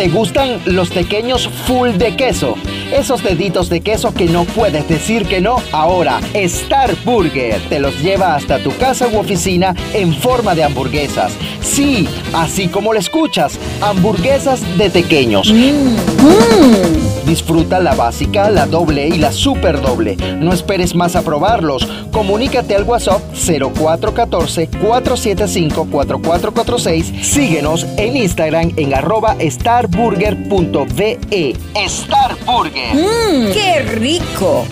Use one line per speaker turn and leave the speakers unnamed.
¿Te gustan los pequeños full de queso? Esos deditos de queso que no puedes decir que no, ahora Star Burger te los lleva hasta tu casa u oficina en forma de hamburguesas. Sí, así como lo escuchas, hamburguesas de pequeños. Disfruta la básica, la doble y la super doble. No esperes más a probarlos. Comunícate al WhatsApp 0414-475-4446. Síguenos en Instagram en arroba starburger.ve. Star Burger.
¡Mmm! ¡Qué rico!